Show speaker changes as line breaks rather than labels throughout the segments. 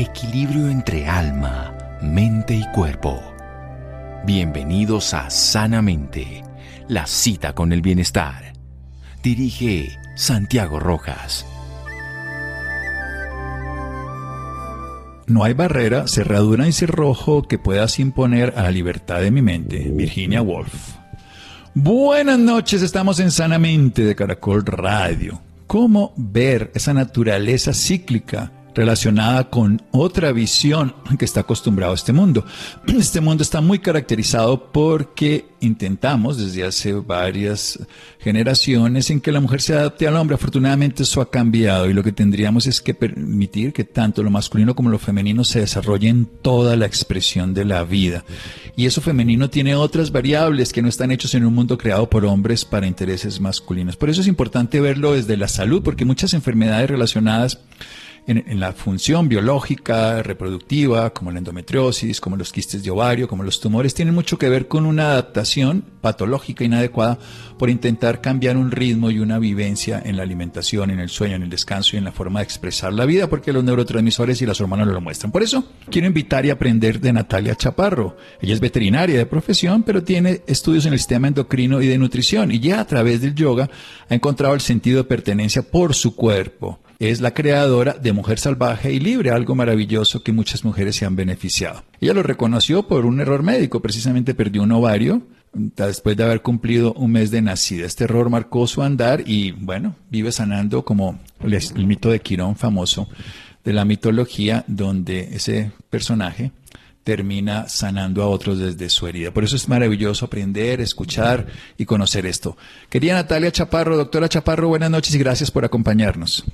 Equilibrio entre alma, mente y cuerpo. Bienvenidos a Sanamente, la cita con el bienestar. Dirige Santiago Rojas.
No hay barrera, cerradura y cerrojo que puedas imponer a la libertad de mi mente. Virginia Woolf. Buenas noches, estamos en Sanamente de Caracol Radio. ¿Cómo ver esa naturaleza cíclica relacionada con otra visión que está acostumbrado a este mundo. Este mundo está muy caracterizado porque intentamos desde hace varias generaciones en que la mujer se adapte al hombre. Afortunadamente eso ha cambiado y lo que tendríamos es que permitir que tanto lo masculino como lo femenino se desarrollen toda la expresión de la vida. Y eso femenino tiene otras variables que no están hechos en un mundo creado por hombres para intereses masculinos. Por eso es importante verlo desde la salud, porque muchas enfermedades relacionadas en, la función biológica, reproductiva, como la endometriosis, como los quistes de ovario, como los tumores, tienen mucho que ver con una adaptación patológica inadecuada por intentar cambiar un ritmo y una vivencia en la alimentación, en el sueño, en el descanso y en la forma de expresar la vida, porque los neurotransmisores y las hormonas lo muestran. Por eso quiero invitar y aprender de Natalia Chaparro. Ella es veterinaria de profesión, pero tiene estudios en el sistema endocrino y de nutrición y ya a través del yoga ha encontrado el sentido de pertenencia por su cuerpo es la creadora de Mujer Salvaje y Libre, algo maravilloso que muchas mujeres se han beneficiado. Ella lo reconoció por un error médico, precisamente perdió un ovario después de haber cumplido un mes de nacida. Este error marcó su andar y bueno, vive sanando como el, mito de Quirón famoso de la mitología donde ese personaje termina sanando a otros desde su herida. Por eso es maravilloso aprender, escuchar y conocer esto. Querida Natalia Chaparro, doctora Chaparro, buenas noches y gracias por acompañarnos.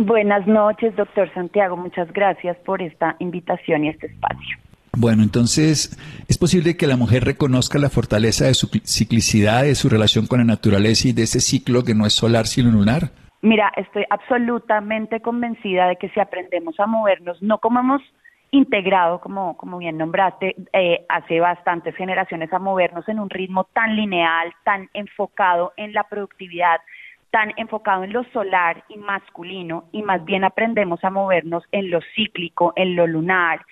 Buenas noches, doctor Santiago. Muchas gracias por esta invitación y este espacio.
Bueno, entonces, ¿es posible que la mujer reconozca la fortaleza de su ciclicidad, de su relación con la naturaleza y de ese ciclo que no es solar sino lunar?
Mira, estoy absolutamente convencida de que si aprendemos a movernos, no como hemos integrado, como, como bien nombraste, eh, hace bastantes generaciones a movernos en un ritmo tan lineal, tan enfocado en la productividad, tan enfocado en lo solar y masculino y más bien aprendemos a movernos en lo cíclico, en lo lunar,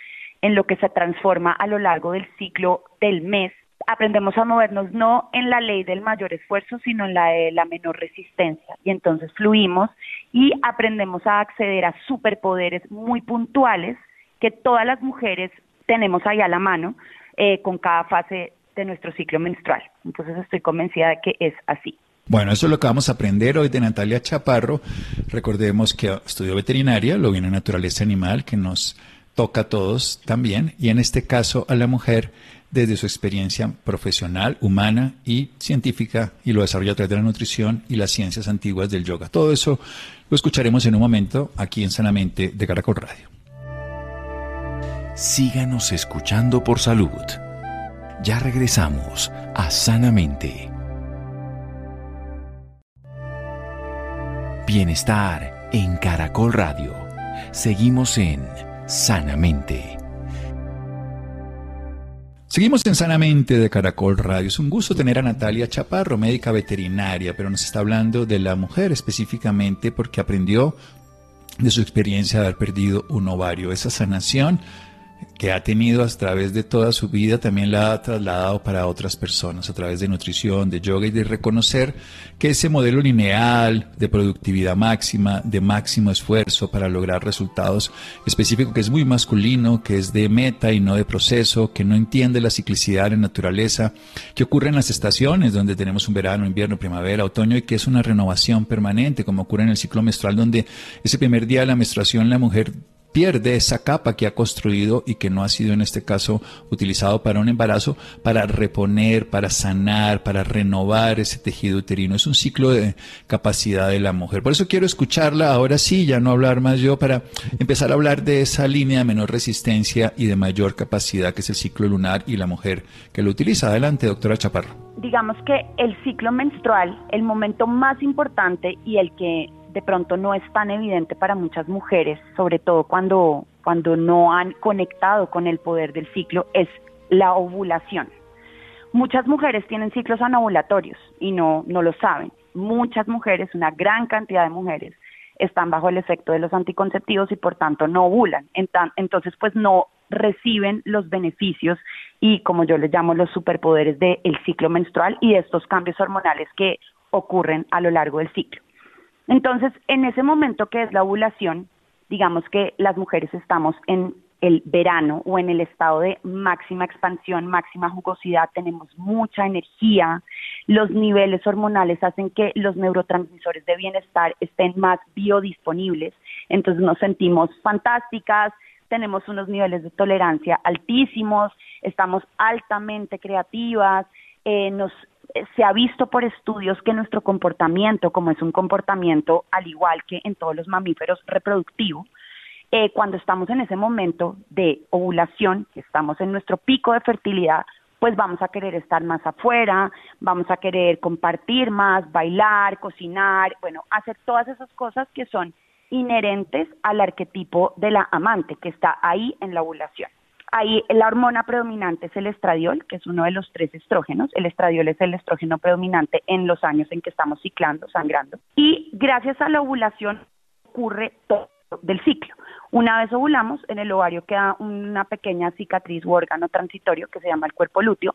en lo que se transforma a lo largo del ciclo del mes. Aprendemos a movernos no en la ley del mayor esfuerzo, sino en la de la menor resistencia. Y entonces fluimos y aprendemos a acceder a superpoderes muy puntuales que todas las mujeres tenemos ahí a la mano eh, con cada fase de nuestro ciclo menstrual. Entonces estoy convencida de que es así.
Bueno, eso es lo que vamos a aprender hoy de Natalia Chaparro. Recordemos que estudió veterinaria, lo viene naturaleza animal, que nos toca a todos también, y en este caso a la mujer desde su experiencia profesional, humana y científica, y lo desarrolla a través de la nutrición y las ciencias antiguas del yoga. Todo eso lo escucharemos en un momento aquí en Sanamente de Caracol Radio.
Síganos escuchando por salud. Ya regresamos a Sanamente. Bienestar en Caracol Radio. Seguimos en Sanamente.
Seguimos en Sanamente de Caracol Radio. Es un gusto tener a Natalia Chaparro, médica veterinaria, pero nos está hablando de la mujer específicamente porque aprendió de su experiencia de haber perdido un ovario. Esa sanación que ha tenido a través de toda su vida también la ha trasladado para otras personas a través de nutrición, de yoga y de reconocer que ese modelo lineal de productividad máxima, de máximo esfuerzo para lograr resultados específicos, que es muy masculino, que es de meta y no de proceso, que no entiende la ciclicidad en naturaleza, que ocurre en las estaciones donde tenemos un verano, invierno, primavera, otoño y que es una renovación permanente, como ocurre en el ciclo menstrual donde ese primer día de la menstruación la mujer pierde esa capa que ha construido y que no ha sido en este caso utilizado para un embarazo, para reponer, para sanar, para renovar ese tejido uterino. Es un ciclo de capacidad de la mujer. Por eso quiero escucharla ahora sí, ya no hablar más yo, para empezar a hablar de esa línea de menor resistencia y de mayor capacidad que es el ciclo lunar y la mujer que lo utiliza. Adelante, doctora Chaparro.
Digamos que el ciclo menstrual, el momento más importante y el que de pronto no es tan evidente para muchas mujeres, sobre todo cuando, cuando no han conectado con el poder del ciclo, es la ovulación. Muchas mujeres tienen ciclos anovulatorios y no, no lo saben. Muchas mujeres, una gran cantidad de mujeres, están bajo el efecto de los anticonceptivos y por tanto no ovulan. Entonces, pues no reciben los beneficios y como yo les llamo los superpoderes del ciclo menstrual y de estos cambios hormonales que ocurren a lo largo del ciclo. Entonces, en ese momento que es la ovulación, digamos que las mujeres estamos en el verano o en el estado de máxima expansión, máxima jugosidad, tenemos mucha energía, los niveles hormonales hacen que los neurotransmisores de bienestar estén más biodisponibles, entonces nos sentimos fantásticas, tenemos unos niveles de tolerancia altísimos, estamos altamente creativas, eh, nos se ha visto por estudios que nuestro comportamiento, como es un comportamiento al igual que en todos los mamíferos reproductivo, eh, cuando estamos en ese momento de ovulación, que estamos en nuestro pico de fertilidad, pues vamos a querer estar más afuera, vamos a querer compartir más, bailar, cocinar, bueno, hacer todas esas cosas que son inherentes al arquetipo de la amante que está ahí en la ovulación. Ahí la hormona predominante es el estradiol, que es uno de los tres estrógenos. El estradiol es el estrógeno predominante en los años en que estamos ciclando, sangrando. Y gracias a la ovulación ocurre todo del ciclo. Una vez ovulamos, en el ovario queda una pequeña cicatriz u órgano transitorio que se llama el cuerpo lúteo.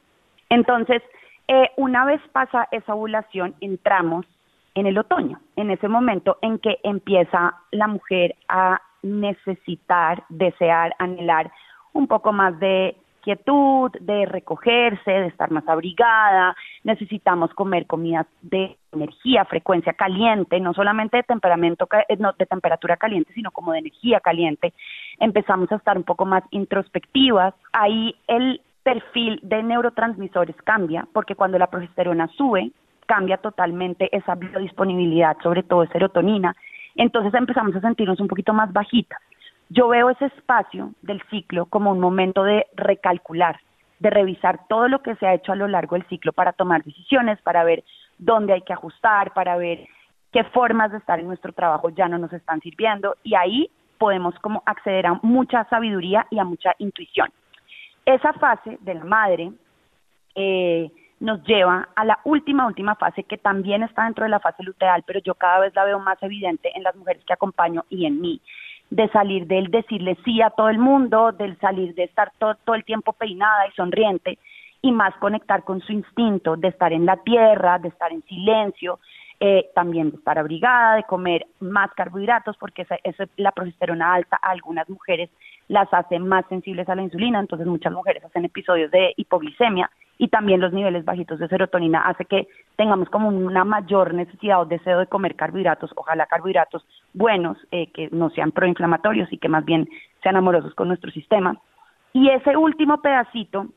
Entonces, eh, una vez pasa esa ovulación, entramos en el otoño, en ese momento en que empieza la mujer a necesitar, desear, anhelar un poco más de quietud, de recogerse, de estar más abrigada, necesitamos comer comidas de energía, frecuencia caliente, no solamente de temperamento eh, no, de temperatura caliente, sino como de energía caliente. Empezamos a estar un poco más introspectivas. Ahí el perfil de neurotransmisores cambia, porque cuando la progesterona sube, cambia totalmente esa biodisponibilidad, sobre todo de serotonina. Entonces empezamos a sentirnos un poquito más bajitas. Yo veo ese espacio del ciclo como un momento de recalcular, de revisar todo lo que se ha hecho a lo largo del ciclo para tomar decisiones, para ver dónde hay que ajustar, para ver qué formas de estar en nuestro trabajo ya no nos están sirviendo y ahí podemos como acceder a mucha sabiduría y a mucha intuición. Esa fase de la madre eh, nos lleva a la última, última fase que también está dentro de la fase luteal, pero yo cada vez la veo más evidente en las mujeres que acompaño y en mí, de salir del decirle sí a todo el mundo, del salir de estar todo, todo el tiempo peinada y sonriente y más conectar con su instinto de estar en la tierra, de estar en silencio, eh, también de estar abrigada, de comer más carbohidratos, porque esa, la progesterona alta a algunas mujeres las hace más sensibles a la insulina, entonces muchas mujeres hacen episodios de hipoglicemia y también los niveles bajitos de serotonina hace que tengamos como una mayor necesidad o deseo de comer carbohidratos, ojalá carbohidratos buenos, eh, que no sean proinflamatorios y que más bien sean amorosos con nuestro sistema. Y ese último pedacito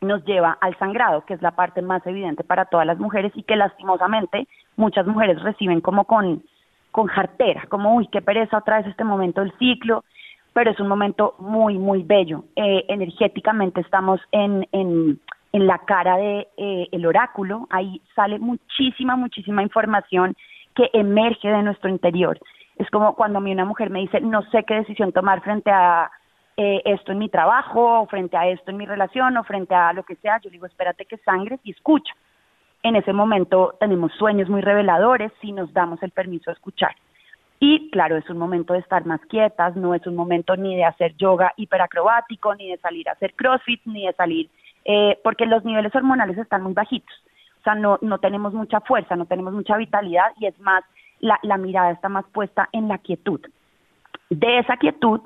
nos lleva al sangrado, que es la parte más evidente para todas las mujeres y que lastimosamente muchas mujeres reciben como con, con jartera, como, uy, qué pereza otra vez este momento del ciclo, pero es un momento muy, muy bello. Eh, energéticamente estamos en, en en la cara de eh, el oráculo, ahí sale muchísima, muchísima información que emerge de nuestro interior. Es como cuando a mí una mujer me dice, no sé qué decisión tomar frente a eh, esto en mi trabajo, o frente a esto en mi relación, o frente a lo que sea, yo digo, espérate que sangres y escucha. En ese momento tenemos sueños muy reveladores si nos damos el permiso de escuchar. Y claro, es un momento de estar más quietas, no es un momento ni de hacer yoga hiperacrobático, ni de salir a hacer crossfit, ni de salir eh, porque los niveles hormonales están muy bajitos. O sea, no, no tenemos mucha fuerza, no tenemos mucha vitalidad y es más, la, la mirada está más puesta en la quietud. De esa quietud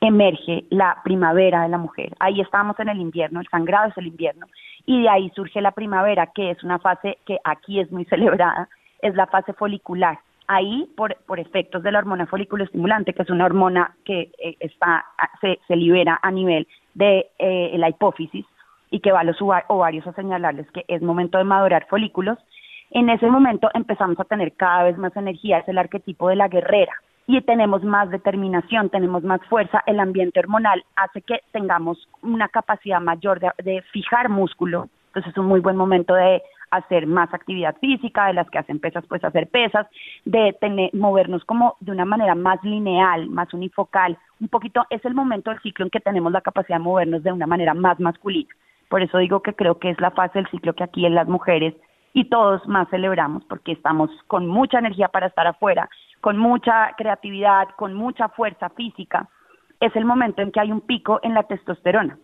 emerge la primavera de la mujer. Ahí estamos en el invierno, el sangrado es el invierno, y de ahí surge la primavera, que es una fase que aquí es muy celebrada, es la fase folicular. Ahí, por, por efectos de la hormona estimulante, que es una hormona que eh, está, se, se libera a nivel de eh, la hipófisis, y que va a los ovarios a señalarles que es momento de madurar folículos, en ese momento empezamos a tener cada vez más energía, es el arquetipo de la guerrera y tenemos más determinación, tenemos más fuerza, el ambiente hormonal hace que tengamos una capacidad mayor de, fijar músculo, entonces es un muy buen momento de hacer más actividad física, de las que hacen pesas, pues hacer pesas, de tener, movernos como de una manera más lineal, más unifocal, un poquito, es el momento del ciclo en que tenemos la capacidad de movernos de una manera más masculina. Por eso digo que creo que es la fase del ciclo que aquí en las mujeres y todos más celebramos porque estamos con mucha energía para estar afuera, con mucha creatividad, con mucha fuerza física, es el momento en que hay un pico en la testosterona.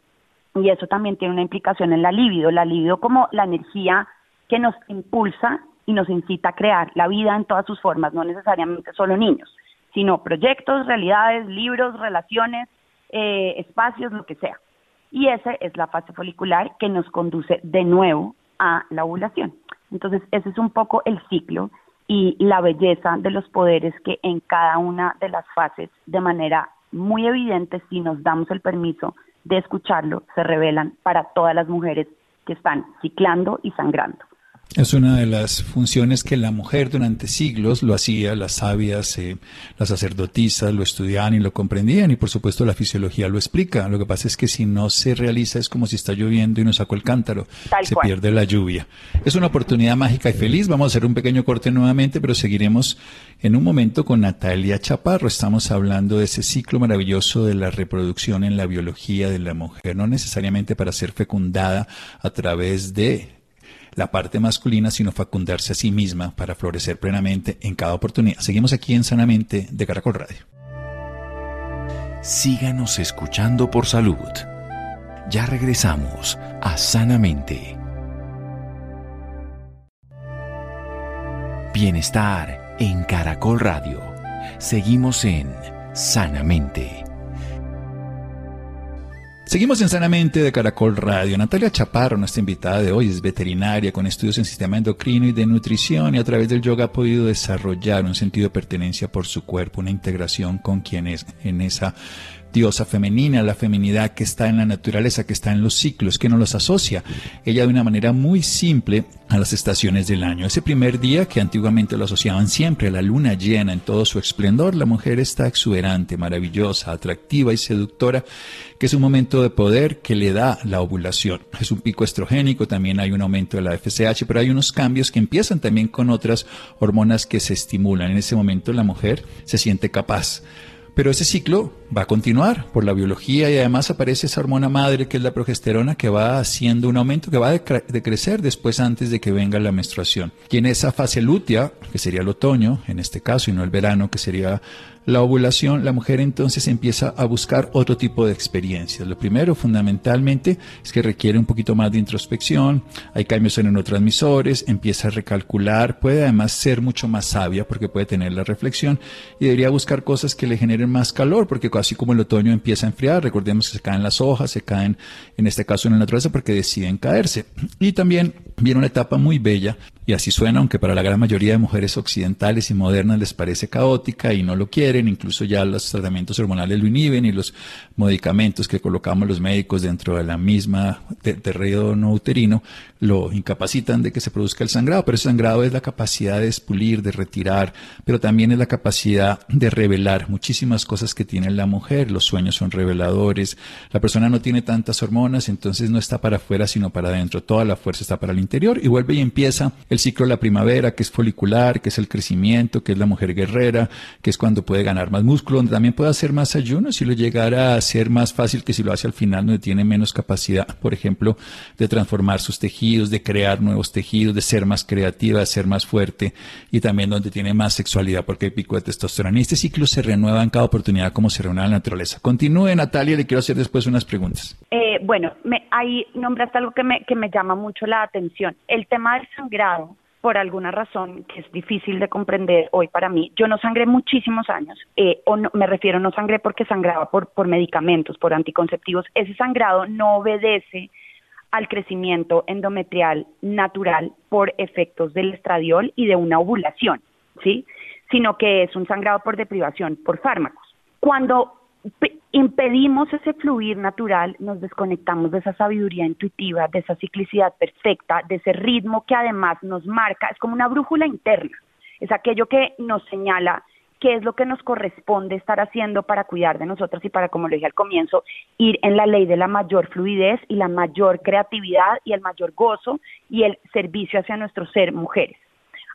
Y eso también tiene una implicación en la libido. La libido como la energía que nos impulsa y nos incita a crear la vida en todas sus formas, no necesariamente solo niños, sino proyectos, realidades, libros, relaciones, eh, espacios, lo que sea. Y esa es la fase folicular que nos conduce de nuevo a la ovulación. Entonces, ese es un poco el ciclo y la belleza de los poderes que en cada una de las fases, de manera muy evidente, si nos damos el permiso de escucharlo, se revelan para todas las mujeres que están ciclando y sangrando.
Es una de las funciones que la mujer durante siglos lo hacía, las sabias, eh, las sacerdotisas lo estudiaban y lo comprendían y por supuesto la fisiología lo explica. Lo que pasa es que si no se realiza es como si está lloviendo y no sacó el cántaro, se pierde la lluvia. Es una oportunidad mágica y feliz. Vamos a hacer un pequeño corte nuevamente, pero seguiremos en un momento con Natalia Chaparro. Estamos hablando de ese ciclo maravilloso de la reproducción en la biología de la mujer, no necesariamente para ser fecundada a través de la parte masculina, sino facundarse a sí misma para florecer plenamente en cada oportunidad. Seguimos aquí en Sanamente de Caracol Radio.
Síganos escuchando por salud. Ya regresamos a Sanamente. Bienestar en Caracol Radio. Seguimos en Sanamente.
Seguimos en Sanamente de Caracol Radio. Natalia Chaparro, nuestra invitada de hoy, es veterinaria con estudios en sistema endocrino y de nutrición y a través del yoga ha podido desarrollar un sentido de pertenencia por su cuerpo, una integración con quien es en esa diosa femenina, la feminidad que está en la naturaleza, que está en los ciclos, que nos los asocia ella de una manera muy simple a las estaciones del año. Ese primer día que antiguamente lo asociaban siempre a la luna llena en todo su esplendor, la mujer está exuberante, maravillosa, atractiva y seductora, que es un momento de poder que le da la ovulación. Es un pico estrogénico, también hay un aumento de la FSH, pero hay unos cambios que empiezan también con otras hormonas que se estimulan. En ese momento la mujer se siente capaz pero ese ciclo va a continuar por la biología y además aparece esa hormona madre que es la progesterona que va haciendo un aumento que va a decrecer después antes de que venga la menstruación. Y en esa fase lútea, que sería el otoño en este caso y no el verano, que sería la ovulación, la mujer entonces empieza a buscar otro tipo de experiencias. Lo primero, fundamentalmente, es que requiere un poquito más de introspección, hay cambios en neurotransmisores, empieza a recalcular, puede además ser mucho más sabia porque puede tener la reflexión y debería buscar cosas que le generen más calor, porque así como el otoño empieza a enfriar, recordemos que se caen las hojas, se caen, en este caso en la naturaleza, porque deciden caerse. Y también viene una etapa muy bella y así suena, aunque para la gran mayoría de mujeres occidentales y modernas les parece caótica y no lo quieren, incluso ya los tratamientos hormonales lo inhiben y los medicamentos que colocamos los médicos dentro de la misma terreno no uterino lo incapacitan de que se produzca el sangrado, pero ese sangrado es la capacidad de expulir, de retirar, pero también es la capacidad de revelar muchísimas cosas que tiene la mujer, los sueños son reveladores, la persona no tiene tantas hormonas, entonces no está para afuera sino para adentro, toda la fuerza está para el interior y vuelve y empieza el ciclo de la primavera, que es folicular, que es el crecimiento, que es la mujer guerrera, que es cuando puede ganar más músculo, donde también puede hacer más ayuno si lo llegara a ser más fácil que si lo hace al final, donde tiene menos capacidad, por ejemplo, de transformar sus tejidos, de crear nuevos tejidos, de ser más creativa, de ser más fuerte y también donde tiene más sexualidad porque hay pico de testosterona. Y este ciclo se renueva en cada oportunidad como se renueva la naturaleza. Continúe, Natalia, le quiero hacer después unas preguntas.
Eh, bueno, me, ahí nombraste algo que me, que me llama mucho la atención. El tema del sangrado por alguna razón que es difícil de comprender hoy para mí. Yo no sangré muchísimos años, eh, o no, me refiero no sangré porque sangraba por, por medicamentos, por anticonceptivos. Ese sangrado no obedece al crecimiento endometrial natural por efectos del estradiol y de una ovulación, ¿sí? Sino que es un sangrado por deprivación, por fármacos. Cuando impedimos ese fluir natural, nos desconectamos de esa sabiduría intuitiva, de esa ciclicidad perfecta, de ese ritmo que además nos marca, es como una brújula interna, es aquello que nos señala qué es lo que nos corresponde estar haciendo para cuidar de nosotras y para, como lo dije al comienzo, ir en la ley de la mayor fluidez y la mayor creatividad y el mayor gozo y el servicio hacia nuestro ser mujeres.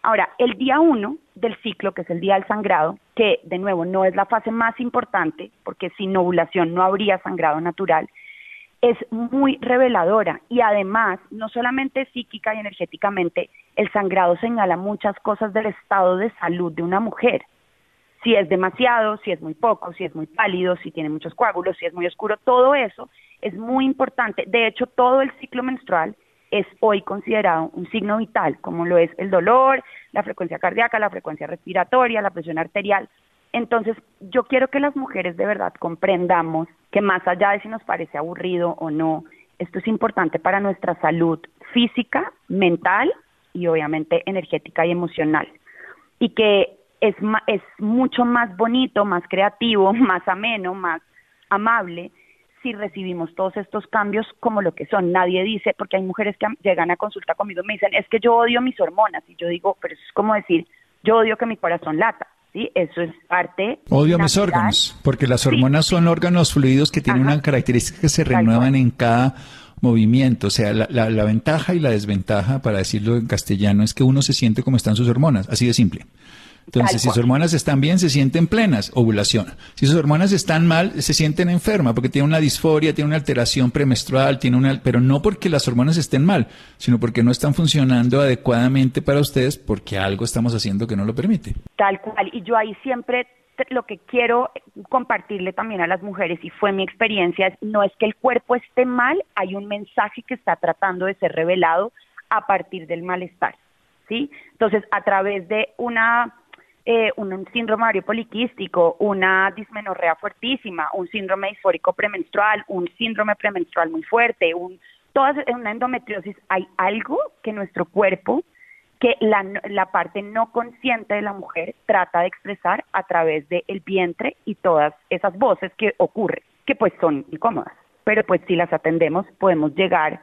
Ahora, el día uno del ciclo, que es el día del sangrado, que de nuevo no es la fase más importante, porque sin ovulación no habría sangrado natural, es muy reveladora y además, no solamente psíquica y energéticamente, el sangrado señala muchas cosas del estado de salud de una mujer. si es demasiado, si es muy poco, si es muy pálido, si tiene muchos coágulos, si es muy oscuro, todo eso es muy importante. De hecho, todo el ciclo menstrual es hoy considerado un signo vital, como lo es el dolor, la frecuencia cardíaca, la frecuencia respiratoria, la presión arterial. Entonces, yo quiero que las mujeres de verdad comprendamos que más allá de si nos parece aburrido o no, esto es importante para nuestra salud física, mental y obviamente energética y emocional. Y que es, es mucho más bonito, más creativo, más ameno, más amable si recibimos todos estos cambios como lo que son. Nadie dice, porque hay mujeres que llegan a consulta conmigo y me dicen, es que yo odio mis hormonas. Y yo digo, pero eso es como decir, yo odio que mi corazón lata. ¿sí? Eso es parte.
Odio mis órganos, porque las hormonas son órganos fluidos que tienen una característica que se renuevan en cada movimiento. O sea, la, la, ventaja y la desventaja, para decirlo en castellano, es que uno se siente como están sus hormonas, así de simple. Entonces, si sus hormonas están bien, se sienten plenas, ovulación. Si sus hormonas están mal, se sienten enfermas porque tiene una disforia, tiene una alteración premenstrual, tiene una, pero no porque las hormonas estén mal, sino porque no están funcionando adecuadamente para ustedes porque algo estamos haciendo que no lo permite.
Tal cual. Y yo ahí siempre lo que quiero compartirle también a las mujeres, y fue mi experiencia, no es que el cuerpo esté mal, hay un mensaje que está tratando de ser revelado a partir del malestar. ¿sí? Entonces, a través de una eh, un, síndrome ovario poliquístico, una dismenorrea fuertísima, un síndrome disfórico premenstrual, un síndrome premenstrual muy fuerte, un, toda una endometriosis, hay algo que nuestro cuerpo, que la, la parte no consciente de la mujer trata de expresar a través del vientre y todas esas voces que ocurren, que pues son incómodas. Pero pues si las atendemos podemos llegar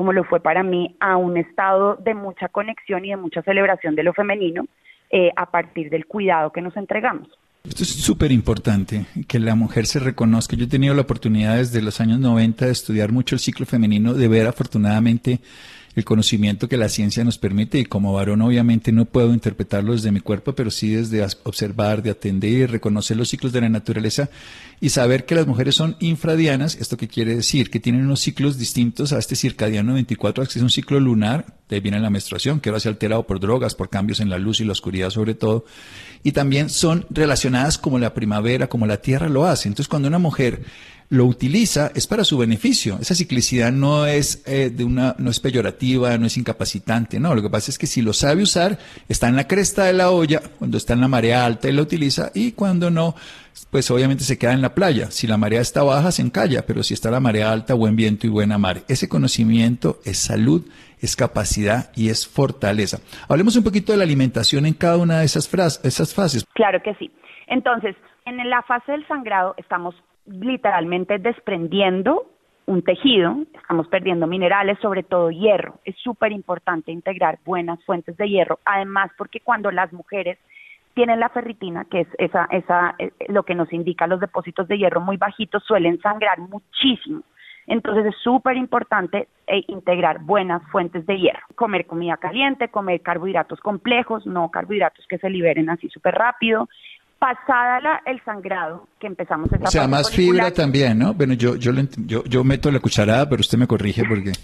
como lo fue para mí, a un estado de mucha conexión y de mucha celebración de lo femenino, eh, a partir del cuidado que nos entregamos.
Esto es súper importante, que la mujer se reconozca. Yo he tenido la oportunidad desde los años 90 de estudiar mucho el ciclo femenino, de ver afortunadamente el conocimiento que la ciencia nos permite y como varón obviamente no puedo interpretarlo desde mi cuerpo, pero sí desde observar, de atender reconocer los ciclos de la naturaleza y saber que las mujeres son infradianas, esto que quiere decir que tienen unos ciclos distintos a este circadiano 24, que es un ciclo lunar, de viene la menstruación, que ahora se ha alterado por drogas, por cambios en la luz y la oscuridad sobre todo, y también son relacionadas como la primavera, como la tierra lo hace. Entonces cuando una mujer lo utiliza es para su beneficio. Esa ciclicidad no es eh, de una, no es peyorativa, no es incapacitante, no. Lo que pasa es que si lo sabe usar, está en la cresta de la olla, cuando está en la marea alta y la utiliza, y cuando no, pues obviamente se queda en la playa. Si la marea está baja, se encalla, pero si está la marea alta, buen viento y buena mar. Ese conocimiento es salud, es capacidad y es fortaleza. Hablemos un poquito de la alimentación en cada una de esas, esas fases.
Claro que sí. Entonces, en la fase del sangrado estamos literalmente desprendiendo un tejido, estamos perdiendo minerales, sobre todo hierro. Es súper importante integrar buenas fuentes de hierro, además porque cuando las mujeres tienen la ferritina, que es esa, esa, eh, lo que nos indica los depósitos de hierro muy bajitos, suelen sangrar muchísimo. Entonces es súper importante eh, integrar buenas fuentes de hierro. Comer comida caliente, comer carbohidratos complejos, no carbohidratos que se liberen así súper rápido, pasada la, el sangrado, que empezamos esa
O sea, más fibra también, ¿no? Bueno, yo, yo, yo, yo meto la cucharada, pero usted me corrige porque...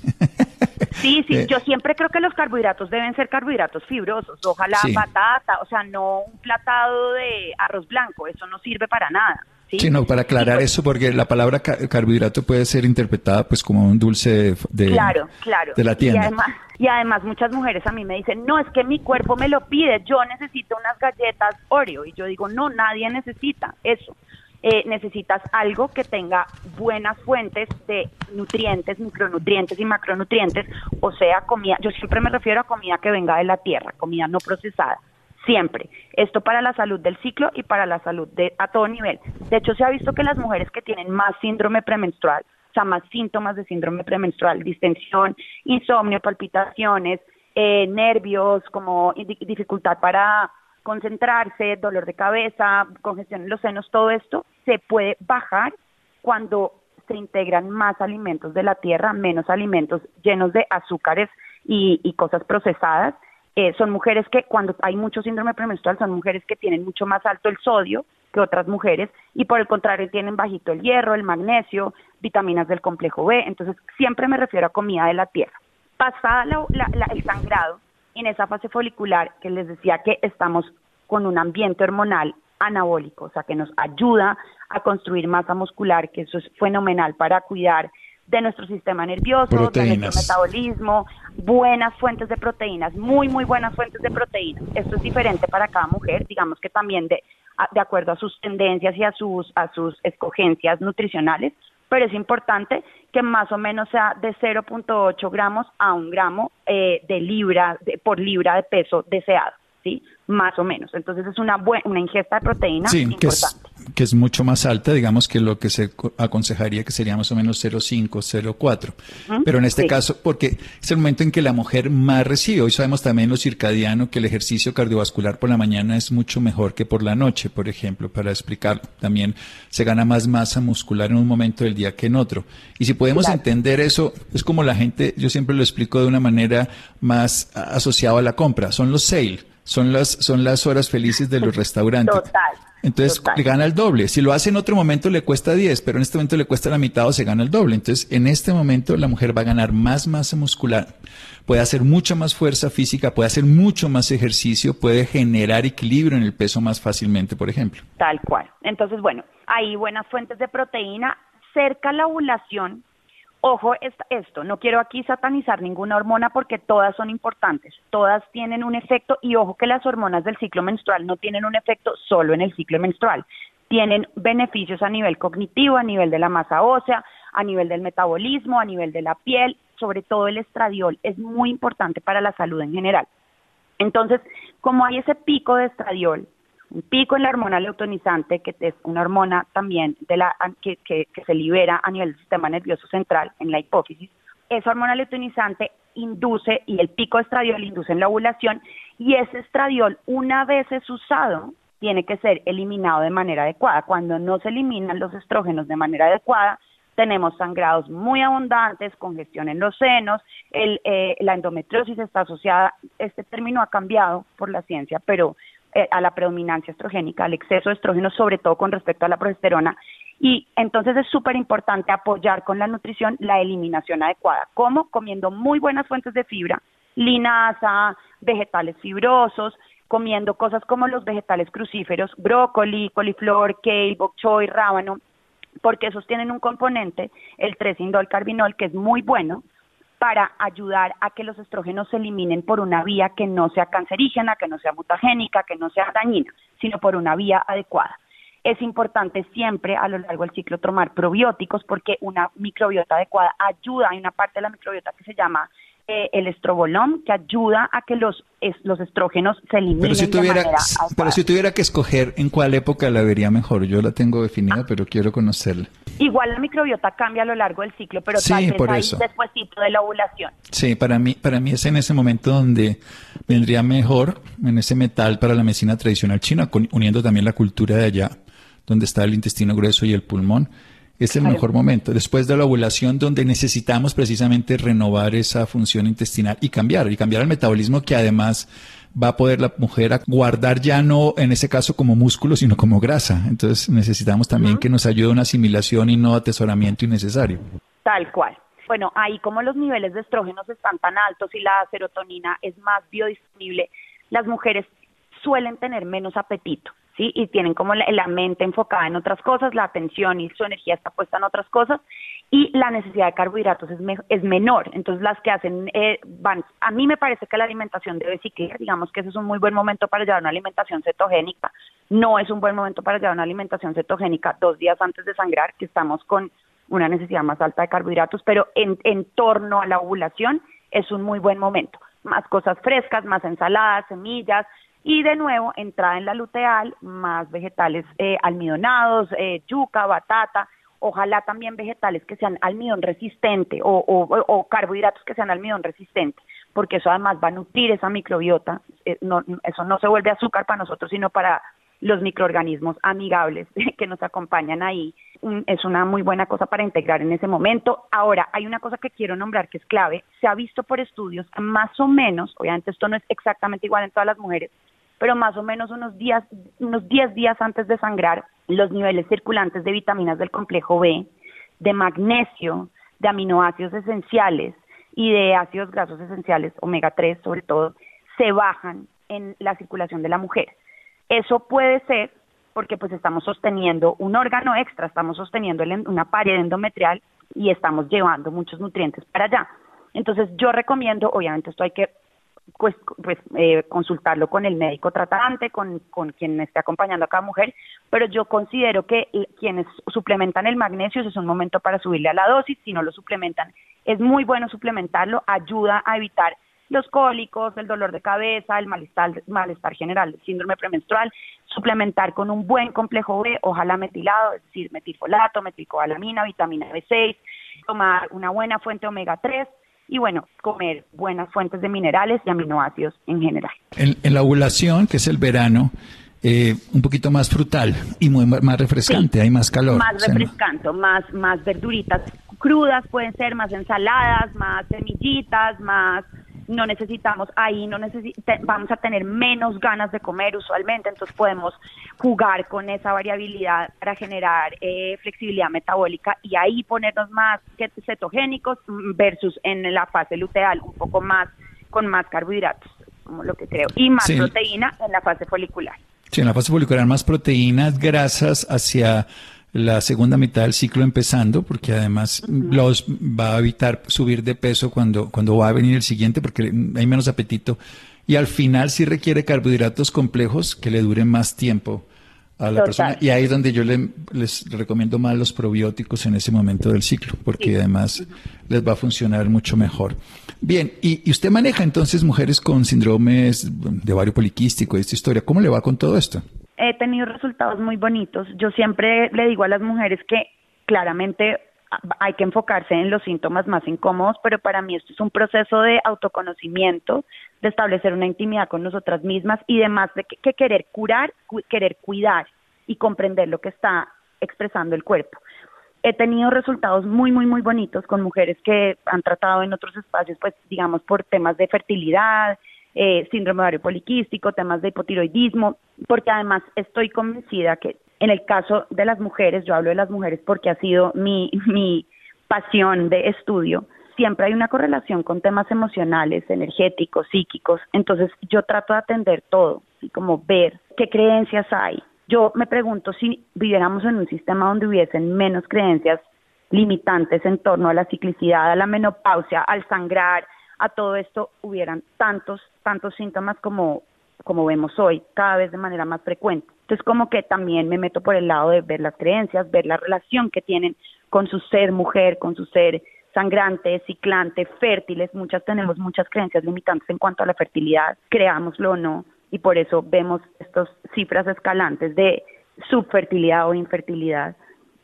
Sí, sí, eh. yo siempre creo que los carbohidratos deben ser carbohidratos fibrosos, ojalá patata, o sea, no un platado de arroz blanco, eso no sirve para nada.
Sí, no, para aclarar eso, porque la palabra carbohidrato puede ser interpretada pues como un dulce de,
claro, claro.
de la tienda.
Y además, y además muchas mujeres a mí me dicen, no, es que mi cuerpo me lo pide, yo necesito unas galletas Oreo. Y yo digo, no, nadie necesita eso. Eh, necesitas algo que tenga buenas fuentes de nutrientes, micronutrientes y macronutrientes, o sea, comida, yo siempre me refiero a comida que venga de la tierra, comida no procesada siempre. Esto para la salud del ciclo y para la salud de, a todo nivel. De hecho, se ha visto que las mujeres que tienen más síndrome premenstrual, o sea, más síntomas de síndrome premenstrual, distensión, insomnio, palpitaciones, eh, nervios, como dificultad para concentrarse, dolor de cabeza, congestión en los senos, todo esto se puede bajar cuando se integran más alimentos de la tierra, menos alimentos llenos de azúcares y cosas procesadas eh, son mujeres que cuando hay mucho síndrome premenstrual son mujeres que tienen mucho más alto el sodio que otras mujeres y por el contrario tienen bajito el hierro, el magnesio, vitaminas del complejo B. Entonces siempre me refiero a comida de la tierra. Pasada el sangrado, en esa fase folicular que les decía que estamos con un ambiente hormonal anabólico, o sea, que nos ayuda a construir masa muscular, que eso es fenomenal para cuidar de nuestro sistema nervioso, de nuestro metabolismo, buenas fuentes de proteínas, muy, muy buenas fuentes de proteínas. Esto es diferente para cada mujer, digamos que también de, de acuerdo a sus tendencias y a sus, a sus escogencias nutricionales, pero es importante que más o menos sea de 0.8 gramos a un gramo eh, de libra de, por libra de peso deseado, ¿sí? Más o menos. Entonces es una buena, una ingesta de proteína
sí, importante que es mucho más alta, digamos que lo que se aconsejaría que sería más o menos 0,5, 0,4. Pero en este caso, porque es el momento en que la mujer más recibe. Hoy sabemos también lo circadiano que el ejercicio cardiovascular por la mañana es mucho mejor que por la noche, por ejemplo, para explicar. También se gana más masa muscular en un momento del día que en otro. Y si podemos entender eso, es como la gente, yo siempre lo explico de una manera más asociada a la compra. Son los sale, son las, son las horas felices de los restaurantes.
Total.
Entonces le gana el doble. Si lo hace en otro momento le cuesta 10, pero en este momento le cuesta la mitad o se gana el doble. Entonces en este momento la mujer va a ganar más masa muscular, puede hacer mucha más fuerza física, puede hacer mucho más ejercicio, puede generar equilibrio en el peso más fácilmente, por ejemplo.
Tal cual. Entonces, bueno, hay buenas fuentes de proteína. Cerca la ovulación, Ojo esto, no quiero aquí satanizar ninguna hormona porque todas son importantes, todas tienen un efecto y ojo que las hormonas del ciclo menstrual no tienen un efecto solo en el ciclo menstrual, tienen beneficios a nivel cognitivo, a nivel de la masa ósea, a nivel del metabolismo, a nivel de la piel, sobre todo el estradiol es muy importante para la salud en general. Entonces, como hay ese pico de estradiol, un pico en la hormona leutonizante, que es una hormona también de la, que, se libera a nivel del sistema nervioso central, en la hipófisis. Esa hormona leutonizante induce, y el pico de estradiol induce en la ovulación, y ese estradiol, una vez es usado, tiene que ser eliminado de manera adecuada. Cuando no se eliminan los estrógenos de manera adecuada, tenemos sangrados muy abundantes, congestión en los senos, el, eh, la endometriosis está asociada, este término ha cambiado por la ciencia, pero a la predominancia estrogénica, al exceso de estrógeno, sobre todo con respecto a la progesterona. Y entonces es súper importante apoyar con la nutrición la eliminación adecuada. ¿Cómo? Comiendo muy buenas fuentes de fibra, linaza, vegetales fibrosos, comiendo cosas como los vegetales crucíferos, brócoli, coliflor, kale, bok choy, rábano, porque esos tienen un componente, el 3-indol carbinol, que es muy bueno, para ayudar a que los estrógenos se eliminen por una vía que no sea cancerígena, que no sea mutagénica, que no sea dañina, sino por una vía adecuada. Es importante siempre a lo largo del ciclo tomar probióticos porque una microbiota adecuada ayuda, hay una parte de la microbiota que se llama eh, el estrobolón que ayuda a que los, los estrógenos se eliminen pero si
tuviera,
de manera
Pero si tuviera que escoger en cuál época la vería mejor, yo la tengo definida, pero quiero conocerla.
Igual la microbiota cambia a lo largo del ciclo, pero tal vez ahí despuésito de la ovulación.
Sí, para mí, para mí es en ese momento donde vendría mejor en ese metal para la medicina tradicional china, uniendo también la cultura de allá, donde está el intestino grueso y el pulmón es el mejor momento, después de la ovulación donde necesitamos precisamente renovar esa función intestinal y cambiar, y cambiar el metabolismo que además va a poder la mujer a guardar ya no en ese caso como músculo, sino como grasa. Entonces necesitamos también que nos ayude una asimilación y no atesoramiento innecesario.
Tal cual. Bueno, ahí como los niveles de estrógenos están tan altos y la serotonina es más biodisponible, las mujeres suelen tener menos apetito. ¿Sí? Y tienen como la, mente enfocada en otras cosas, la atención y su energía está puesta en otras cosas y la necesidad de carbohidratos es, es menor. Entonces las que hacen eh, van, a mí me parece que la alimentación debe ciclar, digamos que ese es un muy buen momento para llevar una alimentación cetogénica, no es un buen momento para llevar una alimentación cetogénica dos días antes de sangrar, que estamos con una necesidad más alta de carbohidratos, pero en, en torno a la ovulación es un muy buen momento. Más cosas frescas, más ensaladas, semillas, y de nuevo, entrada en la luteal, más vegetales eh, almidonados, eh, yuca, batata, ojalá también vegetales que sean almidón resistente o, o, carbohidratos que sean almidón resistente, porque eso además va a nutrir esa microbiota. Eh, no, eso no se vuelve azúcar para nosotros, sino para los microorganismos amigables que nos acompañan ahí. Es una muy buena cosa para integrar en ese momento. Ahora, hay una cosa que quiero nombrar que es clave. Se ha visto por estudios más o menos, obviamente esto no es exactamente igual en todas las mujeres, pero más o menos unos días, unos 10 días antes de sangrar, los niveles circulantes de vitaminas del complejo B, de magnesio, de aminoácidos esenciales y de ácidos grasos esenciales, omega 3 sobre todo, se bajan en la circulación de la mujer. Eso puede ser porque pues estamos sosteniendo un órgano extra, estamos sosteniendo una pared endometrial y estamos llevando muchos nutrientes para allá. Entonces yo recomiendo, obviamente esto hay que pues, pues eh, consultarlo con el médico tratante, con, con quien esté acompañando a cada mujer, pero yo considero que quienes suplementan el magnesio es un momento para subirle a la dosis, si no lo suplementan, es muy bueno suplementarlo, ayuda a evitar los cólicos, el dolor de cabeza, el malestar, malestar general, el síndrome premenstrual, suplementar con un buen complejo B, ojalá metilado, es decir, metilfolato, metilcobalamina, vitamina B6, tomar una buena fuente omega 3, y bueno, comer buenas fuentes de minerales y aminoácidos en general.
En, la ovulación, que es el verano, eh, un poquito más frutal y muy, más refrescante, hay más calor.
Más refrescante, más, más verduritas crudas pueden ser, más ensaladas, más semillitas, más no necesitamos, ahí no vamos a tener menos ganas de comer usualmente, entonces podemos jugar con esa variabilidad para generar eh, flexibilidad metabólica y ahí ponernos más cetogénicos versus en la fase luteal un poco más con más carbohidratos, como lo que creo, y más proteína en la fase folicular.
Sí, en la fase folicular más proteínas, grasas hacia la segunda mitad del ciclo empezando, porque además los va a evitar subir de peso cuando, cuando va a venir el siguiente, porque hay menos apetito. Y al final sí requiere carbohidratos complejos que le duren más tiempo a la persona. Y ahí es donde yo les recomiendo más los probióticos en ese momento del ciclo, porque además les va a funcionar mucho mejor. Bien, y, y, usted maneja entonces mujeres con síndromes de ovario poliquístico, esta historia. ¿Cómo le va con todo esto?
He tenido resultados muy bonitos. Yo siempre le digo a las mujeres que claramente hay que enfocarse en los síntomas más incómodos, pero para mí esto es un proceso de autoconocimiento, de establecer una intimidad con nosotras mismas y demás de que, querer curar, querer cuidar y comprender lo que está expresando el cuerpo. He tenido resultados muy, muy, muy bonitos con mujeres que han tratado en otros espacios, pues digamos, por temas de fertilidad, eh, síndrome ovario poliquístico, temas de hipotiroidismo, porque además estoy convencida que en el caso de las mujeres, yo hablo de las mujeres porque ha sido mi, mi pasión de estudio, siempre hay una correlación con temas emocionales, energéticos, psíquicos, entonces yo trato de atender todo, y como ver qué creencias hay. Yo me pregunto si viviéramos en un sistema donde hubiesen menos creencias limitantes en torno a la ciclicidad, a la menopausia, al sangrar, a todo esto hubieran tantos, tantos síntomas como, como vemos hoy, cada vez de manera más frecuente. Entonces, como que también me meto por el lado de ver las creencias, ver la relación que tienen con su ser mujer, con su ser sangrante, ciclante, fértiles. Muchas tenemos muchas creencias limitantes en cuanto a la fertilidad, creámoslo o no, y por eso vemos estas cifras escalantes de subfertilidad o infertilidad.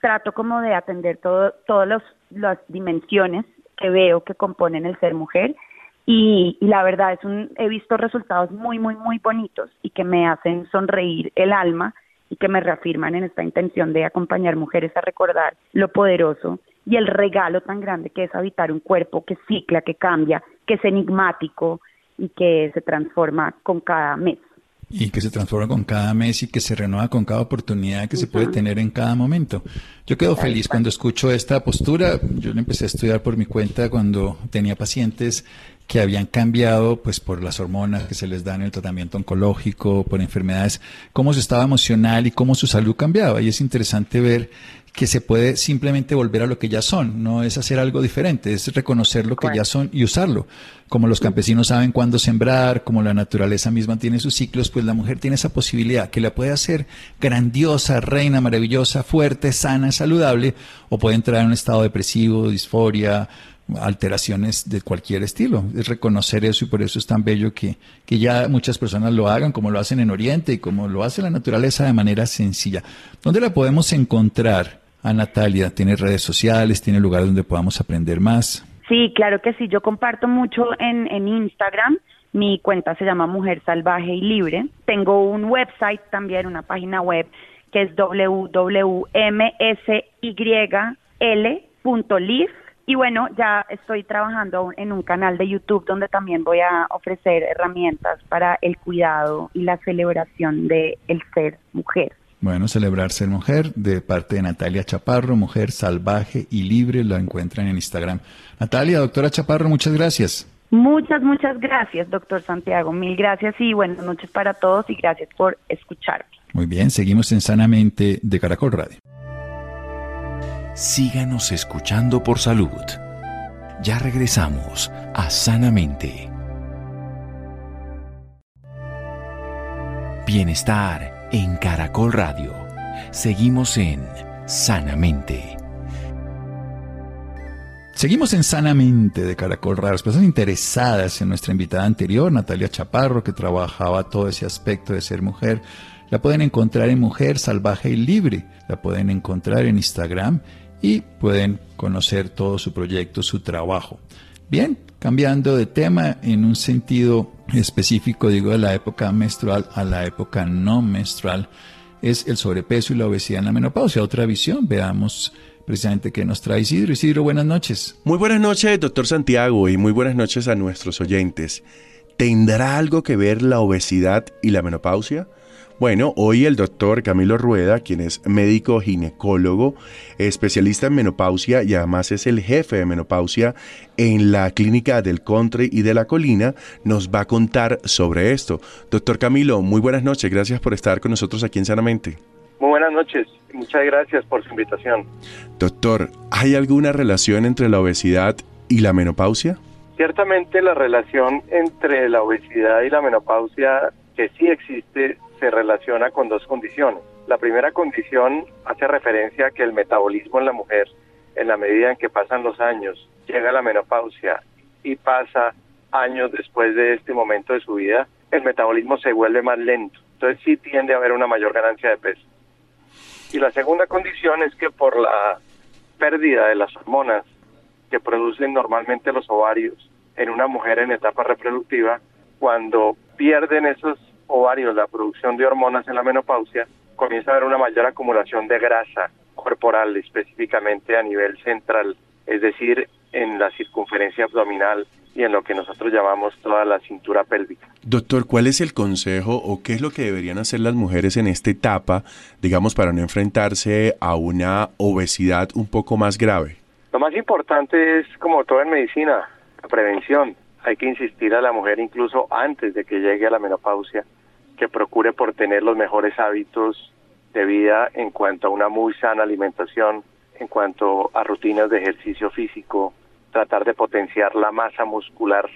Trato como de atender todo, todas las dimensiones que veo que componen el ser mujer y, la verdad es un he visto resultados muy muy muy bonitos y que me hacen sonreír el alma y que me reafirman en esta intención de acompañar mujeres a recordar lo poderoso y el regalo tan grande que es habitar un cuerpo que cicla, que cambia, que es enigmático y que se transforma con cada mes
y que se transforma con cada mes y que se renueva con cada oportunidad que se puede tener en cada momento. Yo quedo feliz cuando escucho esta postura. Yo lo empecé a estudiar por mi cuenta cuando tenía pacientes que habían cambiado pues por las hormonas que se les dan en el tratamiento oncológico, por enfermedades, cómo su estado emocional y cómo su salud cambiaba. Y es interesante ver que se puede simplemente volver a lo que ya son, no es hacer algo diferente, es reconocer lo que ya son y usarlo. Como los campesinos saben cuándo sembrar, como la naturaleza misma tiene sus ciclos, pues la mujer tiene esa posibilidad que la puede hacer grandiosa, reina, maravillosa, fuerte, sana, saludable, o puede entrar en un estado depresivo, disforia, alteraciones de cualquier estilo. Es reconocer eso y por eso es tan bello que, que ya muchas personas lo hagan como lo hacen en Oriente y como lo hace la naturaleza de manera sencilla. ¿Dónde la podemos encontrar? A Natalia? ¿Tiene redes sociales? ¿Tiene lugares donde podamos aprender más?
Sí, claro que sí. Yo comparto mucho en, en Instagram. Mi cuenta se llama Mujer Salvaje y Libre. Tengo un website también, una página web que es www.msyl.live. Y bueno, ya estoy trabajando en un canal de YouTube donde también voy a ofrecer herramientas para el cuidado y la celebración de el ser mujer.
Bueno, celebrar ser mujer de parte de Natalia Chaparro, mujer salvaje y libre, la encuentran en Instagram. Natalia, doctora Chaparro, muchas gracias.
Muchas, muchas gracias, doctor Santiago. Mil gracias y buenas noches para todos y gracias por escucharme.
Muy bien, seguimos en Sanamente de Caracol Radio.
Síganos escuchando por salud. Ya regresamos a Sanamente. Bienestar en Caracol Radio. Seguimos en Sanamente.
Seguimos en Sanamente de Caracol Radio. Las personas interesadas en nuestra invitada anterior, Natalia Chaparro, que trabajaba todo ese aspecto de ser mujer, la pueden encontrar en Mujer Salvaje y Libre. La pueden encontrar en Instagram y pueden conocer todo su proyecto, su trabajo. Bien, cambiando de tema en un sentido específico, digo, de la época menstrual a la época no menstrual, es el sobrepeso y la obesidad en la menopausia. Otra visión, veamos precisamente qué nos trae Isidro. Isidro, buenas noches.
Muy buenas noches, doctor Santiago, y muy buenas noches a nuestros oyentes. ¿Tendrá algo que ver la obesidad y la menopausia? Bueno, hoy el doctor Camilo Rueda, quien es médico ginecólogo, especialista en menopausia y además es el jefe de menopausia en la clínica del Country y de la Colina, nos va a contar sobre esto. Doctor Camilo, muy buenas noches, gracias por estar con nosotros aquí en Sanamente.
Muy buenas noches, muchas gracias por su invitación.
Doctor, ¿hay alguna relación entre la obesidad y la menopausia?
Ciertamente la relación entre la obesidad y la menopausia que sí existe se relaciona con dos condiciones. La primera condición hace referencia a que el metabolismo en la mujer, en la medida en que pasan los años, llega a la menopausia y pasa años después de este momento de su vida, el metabolismo se vuelve más lento. Entonces sí tiende a haber una mayor ganancia de peso. Y la segunda condición es que por la pérdida de las hormonas que producen normalmente los ovarios en una mujer en etapa reproductiva, cuando pierden esos ovarios la producción de hormonas en la menopausia, comienza a haber una mayor acumulación de grasa corporal, específicamente a nivel central, es decir, en la circunferencia abdominal y en lo que nosotros llamamos toda la cintura pélvica.
Doctor, ¿cuál es el consejo o qué es lo que deberían hacer las mujeres en esta etapa, digamos, para no enfrentarse a una obesidad un poco más grave?
Lo más importante es, como todo en medicina, la prevención. Hay que insistir a la mujer incluso antes de que llegue a la menopausia que procure por tener los mejores hábitos de vida en cuanto a una muy sana alimentación, en cuanto a rutinas de ejercicio físico, tratar de potenciar la masa muscular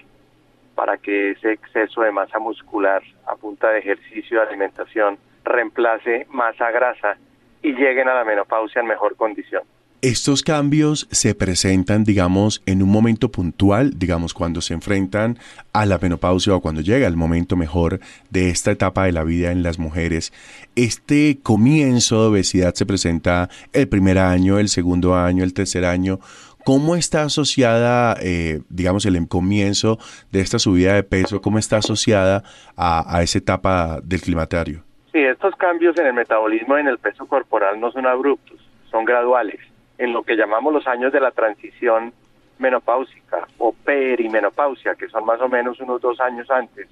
para que ese exceso de masa muscular a punta de ejercicio y alimentación reemplace masa grasa y lleguen a la menopausia en mejor condición.
Estos cambios se presentan, digamos, en un momento puntual, digamos, cuando se enfrentan a la menopausia o cuando llega el momento mejor de esta etapa de la vida en las mujeres. Este comienzo de obesidad se presenta el primer año, el segundo año, el tercer año. ¿Cómo está asociada, eh, digamos, el comienzo de esta subida de peso? ¿Cómo está asociada a, a esa etapa del climatario?
Sí, estos cambios en el metabolismo y en el peso corporal no son abruptos, son graduales en lo que llamamos los años de la transición menopáusica o perimenopausia, que son más o menos unos dos años antes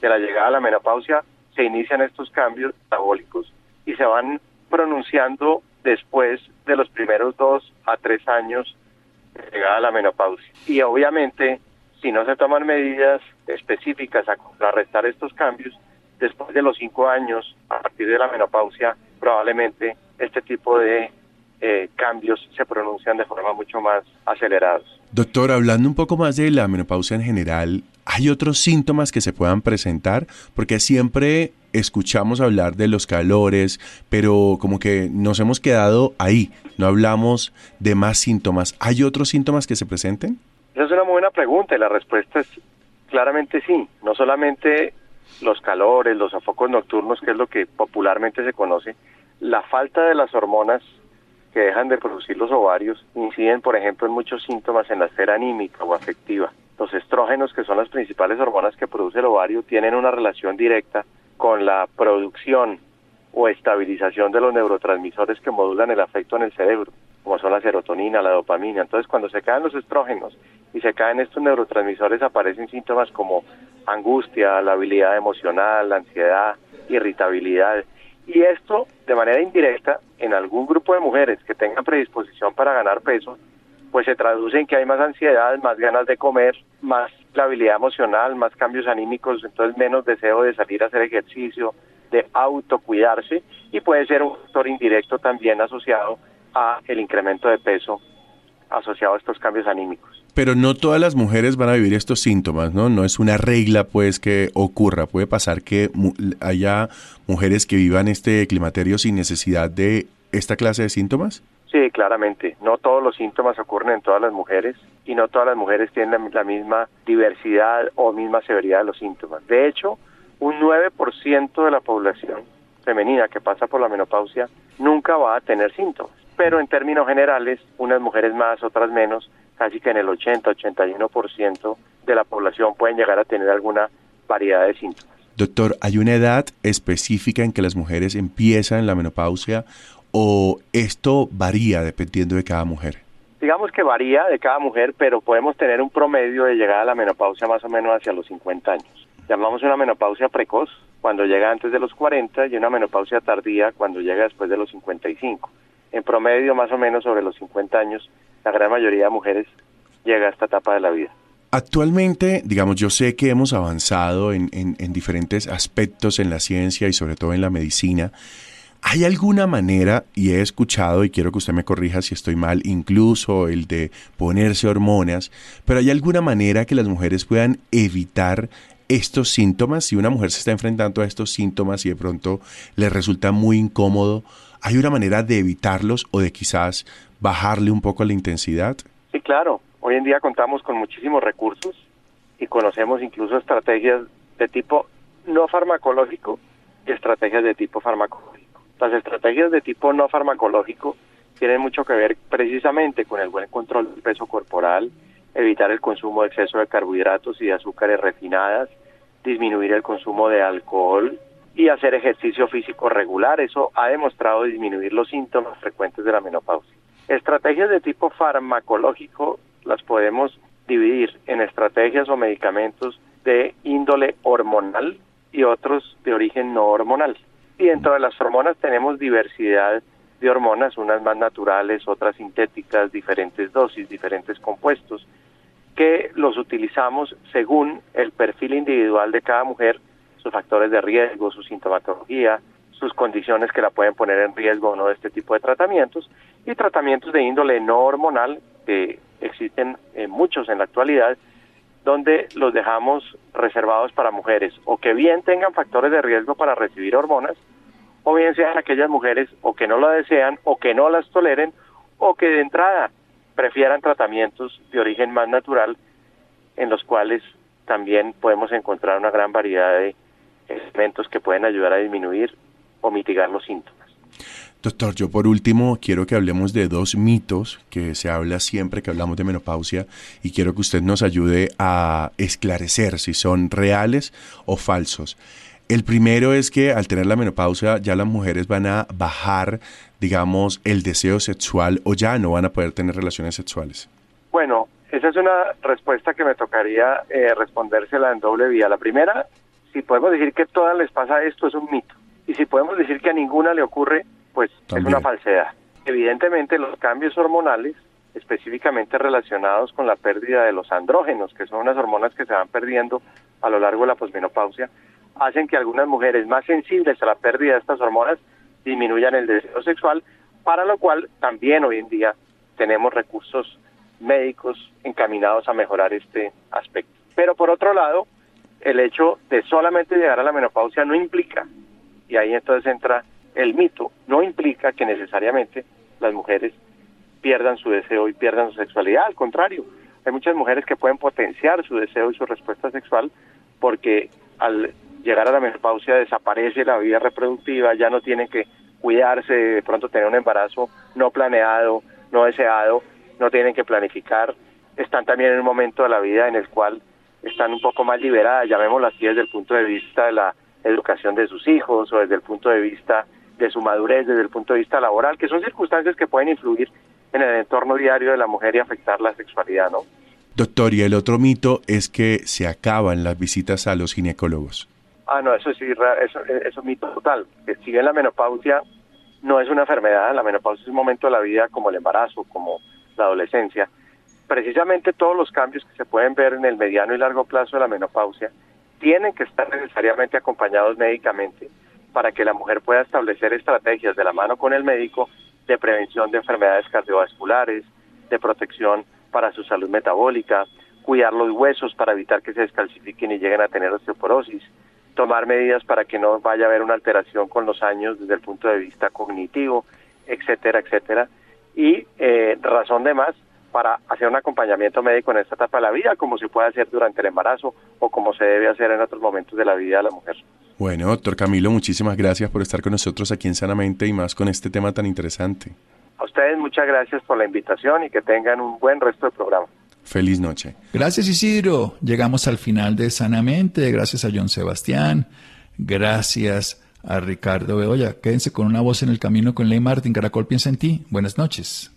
de la llegada a la menopausia, se inician estos cambios metabólicos y se van pronunciando después de los primeros dos a tres años de llegada a la menopausia. Y obviamente, si no se toman medidas específicas a contrarrestar estos cambios, después de los cinco años, a partir de la menopausia, probablemente este tipo de eh, cambios se pronuncian de forma mucho más acelerados.
Doctor, hablando un poco más de la menopausia en general, ¿hay otros síntomas que se puedan presentar? Porque siempre escuchamos hablar de los calores, pero como que nos hemos quedado ahí, no hablamos de más síntomas. ¿Hay otros síntomas que se presenten?
Esa es una muy buena pregunta y la respuesta es claramente sí. No solamente los calores, los sofocos nocturnos, que es lo que popularmente se conoce, la falta de las hormonas que dejan de producir los ovarios inciden, por ejemplo, en muchos síntomas en la esfera anímica o afectiva. Los estrógenos, que son las principales hormonas que produce el ovario, tienen una relación directa con la producción o estabilización de los neurotransmisores que modulan el afecto en el cerebro, como son la serotonina, la dopamina. Entonces, cuando se caen los estrógenos y se caen estos neurotransmisores, aparecen síntomas como angustia, la habilidad emocional, la ansiedad, irritabilidad. Y esto, de manera indirecta, en algún grupo de mujeres que tengan predisposición para ganar peso, pues se traduce en que hay más ansiedad, más ganas de comer, más la habilidad emocional, más cambios anímicos, entonces menos deseo de salir a hacer ejercicio, de autocuidarse y puede ser un factor indirecto también asociado a el incremento de peso asociado a estos cambios anímicos.
Pero no todas las mujeres van a vivir estos síntomas, ¿no? No es una regla, pues, que ocurra. Puede pasar que haya mujeres que vivan este climaterio sin necesidad de esta clase de síntomas.
Sí, claramente. No todos los síntomas ocurren en todas las mujeres y no todas las mujeres tienen la, misma diversidad o misma severidad de los síntomas. De hecho, un 9% de la población femenina que pasa por la menopausia nunca va a tener síntomas. Pero en términos generales, unas mujeres más, otras menos, casi que en el 80-81% de la población pueden llegar a tener alguna variedad de síntomas.
Doctor, ¿hay una edad específica en que las mujeres empiezan la menopausia o esto varía dependiendo de cada mujer?
Digamos que varía de cada mujer, pero podemos tener un promedio de llegada a la menopausia más o menos hacia los 50 años. Llamamos una menopausia precoz cuando llega antes de los 40 y una menopausia tardía cuando llega después de los 55. En promedio, más o menos sobre los 50 años, la gran mayoría de mujeres llega a esta etapa de la vida.
Actualmente, digamos, yo sé que hemos avanzado en, en diferentes aspectos en la ciencia y sobre todo en la medicina, ¿Hay alguna manera, y he escuchado, y quiero que usted me corrija si estoy mal, incluso el de ponerse hormonas, pero hay alguna manera que las mujeres puedan evitar estos síntomas? Si una mujer se está enfrentando a estos síntomas y de pronto le resulta muy incómodo, ¿hay una manera de evitarlos o de quizás bajarle un poco la intensidad?
Sí, claro. Hoy en día contamos con muchísimos recursos y conocemos incluso estrategias de tipo no farmacológico y estrategias de tipo farmacológico. Las estrategias de tipo no farmacológico tienen mucho que ver precisamente con el buen control del peso corporal, evitar el consumo de exceso de carbohidratos y de azúcares refinadas, disminuir el consumo de alcohol y hacer ejercicio físico regular. Eso ha demostrado disminuir los síntomas frecuentes de la menopausia. Estrategias de tipo farmacológico las podemos dividir en estrategias o medicamentos de índole hormonal y otros de origen no hormonal. Y dentro de las hormonas tenemos diversidad de hormonas, unas más naturales, otras sintéticas, diferentes dosis, diferentes compuestos, que los utilizamos según el perfil individual de cada mujer, sus factores de riesgo, su sintomatología, sus condiciones que la pueden poner en riesgo o no de este tipo de tratamientos, y tratamientos de índole no hormonal, que existen eh, muchos en la actualidad, donde los dejamos reservados para mujeres o que bien tengan factores de riesgo para recibir hormonas, o bien sean aquellas mujeres o que no la desean o que no las toleren o que de entrada prefieran tratamientos de origen más natural en los cuales también podemos encontrar una gran variedad de elementos que pueden ayudar a disminuir o mitigar los síntomas.
Doctor, yo por último quiero que hablemos de dos mitos que se habla siempre que hablamos de menopausia y quiero que usted nos ayude a esclarecer si son reales o falsos. El primero es que al tener la menopausia ya las mujeres van a bajar, digamos, el deseo sexual o ya no van a poder tener relaciones sexuales.
Bueno, esa es una respuesta que me tocaría eh, respondérsela en doble vía. La primera, si podemos decir que a todas les pasa esto, es un mito. Y si podemos decir que a ninguna le ocurre, pues es una falsedad. Evidentemente los cambios hormonales, específicamente relacionados con la pérdida de los andrógenos, que son unas hormonas que se van perdiendo a lo largo de la posmenopausia, hacen que algunas mujeres más sensibles a la pérdida de estas hormonas disminuyan el deseo sexual, para lo cual también hoy en día tenemos recursos médicos encaminados a mejorar este aspecto. Pero por otro lado, el hecho de solamente llegar a la menopausia no implica, y ahí entonces entra el mito no implica que necesariamente las mujeres pierdan su deseo y pierdan su sexualidad, al contrario, hay muchas mujeres que pueden potenciar su deseo y su respuesta sexual porque al llegar a la menopausia desaparece la vida reproductiva, ya no tienen que cuidarse, de pronto tener un embarazo no planeado, no deseado, no tienen que planificar, están también en un momento de la vida en el cual están un poco más liberadas, llamémoslo así desde el punto de vista de la educación de sus hijos o desde el punto de vista de su madurez desde el punto de vista laboral, que son circunstancias que pueden influir en el entorno diario de la mujer y afectar la sexualidad, ¿no?
Doctor, y el otro mito es que se acaban las visitas a los ginecólogos.
Ah, no, eso sí, eso, es un mito total. Si bien la menopausia no es una enfermedad, la menopausia es un momento de la vida como el embarazo, como la adolescencia. Precisamente todos los cambios que se pueden ver en el mediano y largo plazo de la menopausia tienen que estar necesariamente acompañados médicamente para que la mujer pueda establecer estrategias de la mano con el médico de prevención de enfermedades cardiovasculares, de protección para su salud metabólica, cuidar los huesos para evitar que se descalcifiquen y lleguen a tener osteoporosis, tomar medidas para que no vaya a haber una alteración con los años desde el punto de vista cognitivo, etcétera, etcétera. Y eh, razón de más para hacer un acompañamiento médico en esta etapa de la vida, como se puede hacer durante el embarazo o como se debe hacer en otros momentos de la vida de la mujer.
Bueno, doctor Camilo, muchísimas gracias por estar con nosotros aquí en Sanamente y más con este tema tan interesante.
A ustedes muchas gracias por la invitación y que tengan un buen resto de programa.
Feliz noche.
Gracias Isidro. Llegamos al final de Sanamente. Gracias a John Sebastián. Gracias a Ricardo Bedoya. Quédense con una voz en el camino con Ley Martin. Caracol piensa en ti. Buenas noches.